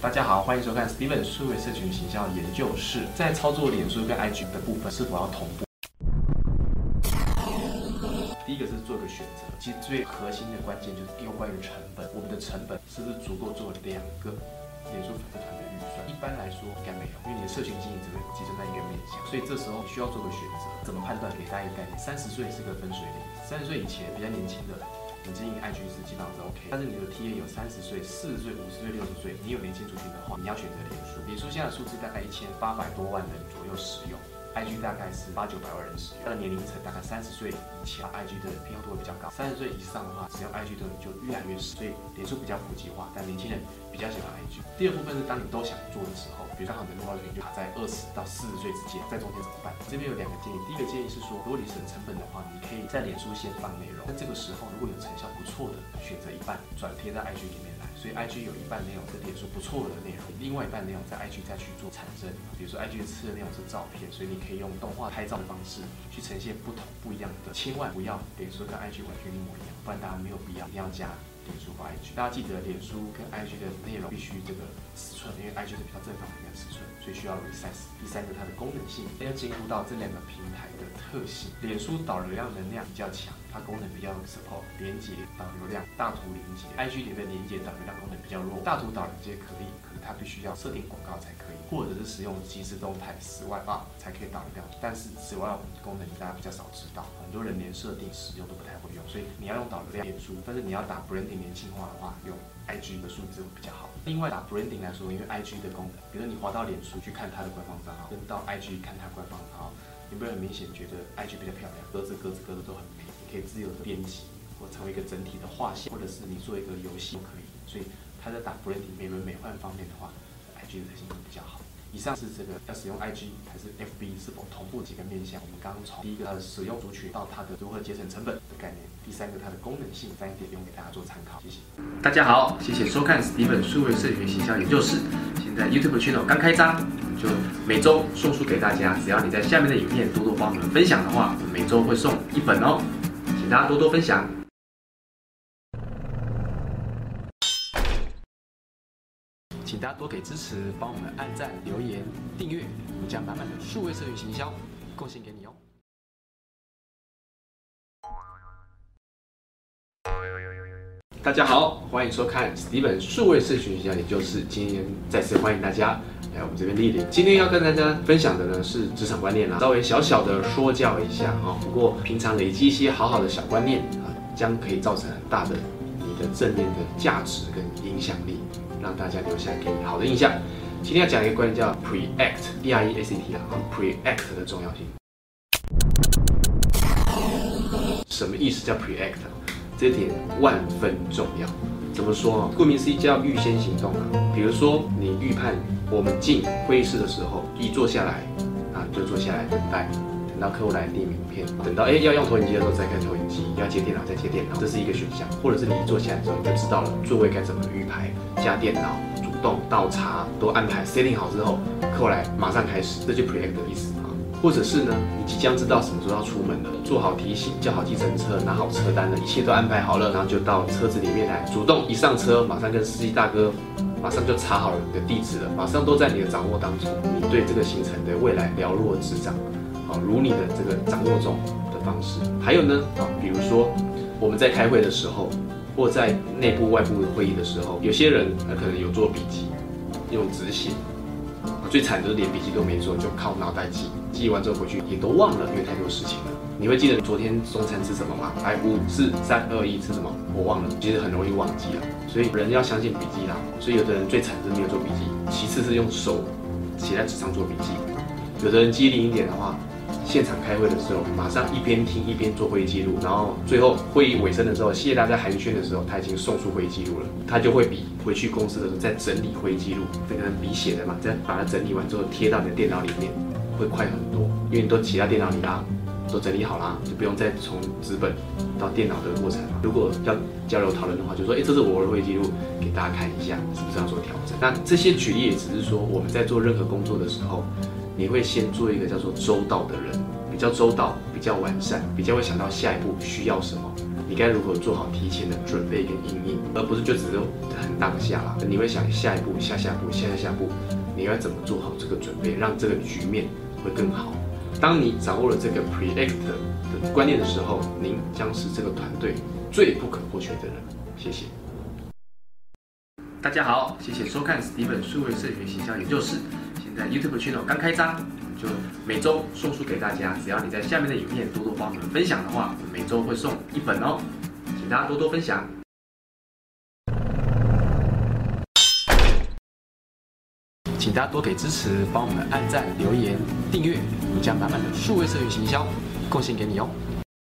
大家好，欢迎收看 Steven 数位社群形象研究室。在操作脸书跟 IG 的部分，是否要同步？第一个是做个选择，其实最核心的关键就是有关于成本。我们的成本是不是足够做两个脸书粉丝团的预算？一般来说应该没有，因为你的社群经营只会集中在一个面向，所以这时候你需要做个选择。怎么判断？给大家一个概念，三十岁是个分水岭，三十岁以前比较年轻的。你经营 IG 是基本上是 OK，但是你的 TA 有三十岁、四十岁、五十岁、六十岁，你有年轻族群的话，你要选择脸书。脸书现在数字大概一千八百多万人左右使用，IG 大概是八九百万人使用。它的年龄层大概三十岁以前，IG 的偏好度会比较高；三十岁以上的话，使用 IG 的人就越来越少。所以脸书比较普及化，但年轻人比较喜欢 IG。第二部分是当你都想做的时候，比如说好的目标群就卡在二十到四十岁之间，在中间怎么办？这边有两个建议，第一个建议是说，如果你省成本的话，你可以在脸书先放内容，那这个时候如果有成效不错的。选择一半转贴在 IG 里面来，所以 IG 有一半内容是脸书不错的内容，另外一半内容在 IG 再去做产生。比如说 IG 吃的内容是照片，所以你可以用动画拍照的方式去呈现不同不一样的。千万不要脸书跟 IG 完全一模一样，不然大家没有必要一定要加脸书或 IG。大家记得脸书跟 IG 的内容必须这个尺寸，因为 IG 是比较正方形的尺寸，所以需要 resize。第三个它的功能性要兼顾到这两个平台的特性。脸书导流量能量比较强。它功能比较 support 连接导流量，大图连接，IG 里面连接导流量功能比较弱，大图导连接可以，可它必须要设定广告才可以，或者是使用即时动态十万啊才可以导流量，但是十万功能大家比较少知道，很多人连设定使用都不太会用，所以你要用导流量变数，但是你要打 branding 年轻化的话，用 IG 的数字会比较好。另外打 branding 来说，因为 IG 的功能，比如你滑到脸书去看它的官方账号，跟到 IG 看它官方账号，你会很明显觉得 IG 比较漂亮，格子格子格子都很美。你可以自由的编辑，或成为一个整体的画线，或者是你做一个游戏都可以。所以它在打 branding 美轮美奂方面的话，IG 的特性会比较好。以上是这个要使用 IG 还是 FB 是否同步几个面向。我们刚刚从第一个它的使用族群到它的如何节省成本的概念，第三个它的功能性，三点用给大家做参考。谢谢。大家好，谢谢收看 Steven 数位社群形象研究室。现在 YouTube channel 刚开张，我们就每周送书给大家。只要你在下面的影片多多帮我们分享的话，我们每周会送一本哦。请大家多多分享，请大家多给支持，帮我们按赞、留言、订阅，我们将满满的数位社群行销贡献给你哦。大家好，欢迎收看 Steven 数位社群行销研究室，今天再次欢迎大家。来我们这边莅临，今天要跟大家分享的呢是职场观念啦，稍微小小的说教一下啊。不过平常累积一些好好的小观念啊，将可以造成很大的的正面的价值跟影响力，让大家留下给你好的印象。今天要讲一个观念叫 preact，p r e a c t 啊，preact 的重要性。什么意思叫 preact？这点万分重要。怎么说啊？顾名思义叫预先行动啊。比如说你预判。我们进会议室的时候，一坐下来，啊，就坐下来等待，等到客户来递名片，等到哎要用投影机的时候再开投影机，要接电脑再接电脑，这是一个选项。或者是你一坐下来之后，你就知道了座位该怎么预排，加电脑、主动倒茶都安排 setting 好之后，客户来马上开始，这就 preact 的意思啊。或者是呢，你即将知道什么时候要出门了，做好提醒，叫好计程车，拿好车单了，一切都安排好了，然后就到车子里面来，主动一上车，马上跟司机大哥。马上就查好了你的地址了，马上都在你的掌握当中。你对这个行程的未来了若指掌，好，如你的这个掌握中的方式。还有呢，啊，比如说我们在开会的时候，或在内部外部会议的时候，有些人他可能有做笔记，用纸写，最惨就是连笔记都没做，就靠脑袋记，记完之后回去也都忘了，因为太多事情了。你会记得昨天中餐吃什么吗？来，五四三二一，吃什么？我忘了。其实很容易忘记了，所以人要相信笔记啦。所以有的人最惨是没有做笔记，其次是用手写在纸上做笔记。有的人机灵一点的话，现场开会的时候，马上一边听一边做会议记录，然后最后会议尾声的时候，谢谢大家寒暄的时候，他已经送出会议记录了，他就会比回去公司的时候再整理会议记录，这个人笔写的嘛，再把它整理完之后贴到你的电脑里面，会快很多，因为你都骑在电脑里啦。都整理好啦，就不用再从纸本到电脑的过程。如果要交流讨论的话，就说，哎，这是我的会议记录，给大家看一下，是不是要做调整？那这些举例也只是说，我们在做任何工作的时候，你会先做一个叫做周到的人，比较周到，比较完善，比较会想到下一步需要什么，你该如何做好提前的准备跟应应，而不是就只是很当下啦。你会想下一步、下下步、下下下步，你要怎么做好这个准备，让这个局面会更好。当你掌握了这个 preact 的观念的时候，您将是这个团队最不可或缺的人。谢谢。大家好，谢谢收看 Steven 数位社群形象研究室。现在 YouTube channel 刚开张，就每周送书给大家。只要你在下面的影片多多帮我们分享的话，每周会送一本哦，请大家多多分享。请大家多给支持，帮我们按赞、留言、订阅，我们将满满的数位社群行销贡献给你哦。